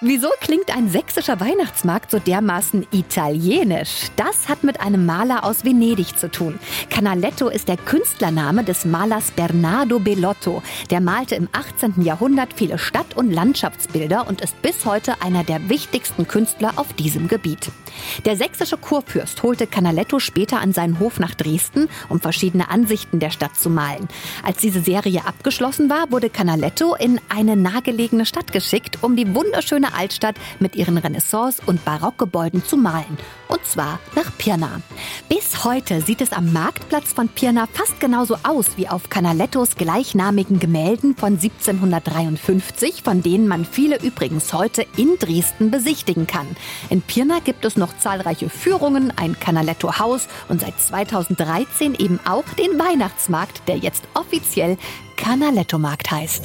Wieso klingt ein sächsischer Weihnachtsmarkt so dermaßen italienisch? Das hat mit einem Maler aus Venedig zu tun. Canaletto ist der Künstlername des Malers Bernardo Bellotto. Der malte im 18. Jahrhundert viele Stadt- und Landschaftsbilder und ist bis heute einer der wichtigsten Künstler auf diesem Gebiet. Der sächsische Kurfürst holte Canaletto später an seinen Hof nach Dresden, um verschiedene Ansichten der Stadt zu malen. Als diese Serie abgeschlossen war, wurde Canaletto in eine nahegelegene Stadt geschickt, um die wunderschöne Altstadt mit ihren Renaissance- und Barockgebäuden zu malen. Und zwar nach Pirna. Bis heute sieht es am Marktplatz von Pirna fast genauso aus wie auf Canalettos gleichnamigen Gemälden von 1753, von denen man viele übrigens heute in Dresden besichtigen kann. In Pirna gibt es noch zahlreiche Führungen, ein Canaletto-Haus und seit 2013 eben auch den Weihnachtsmarkt, der jetzt offiziell Canaletto-Markt heißt.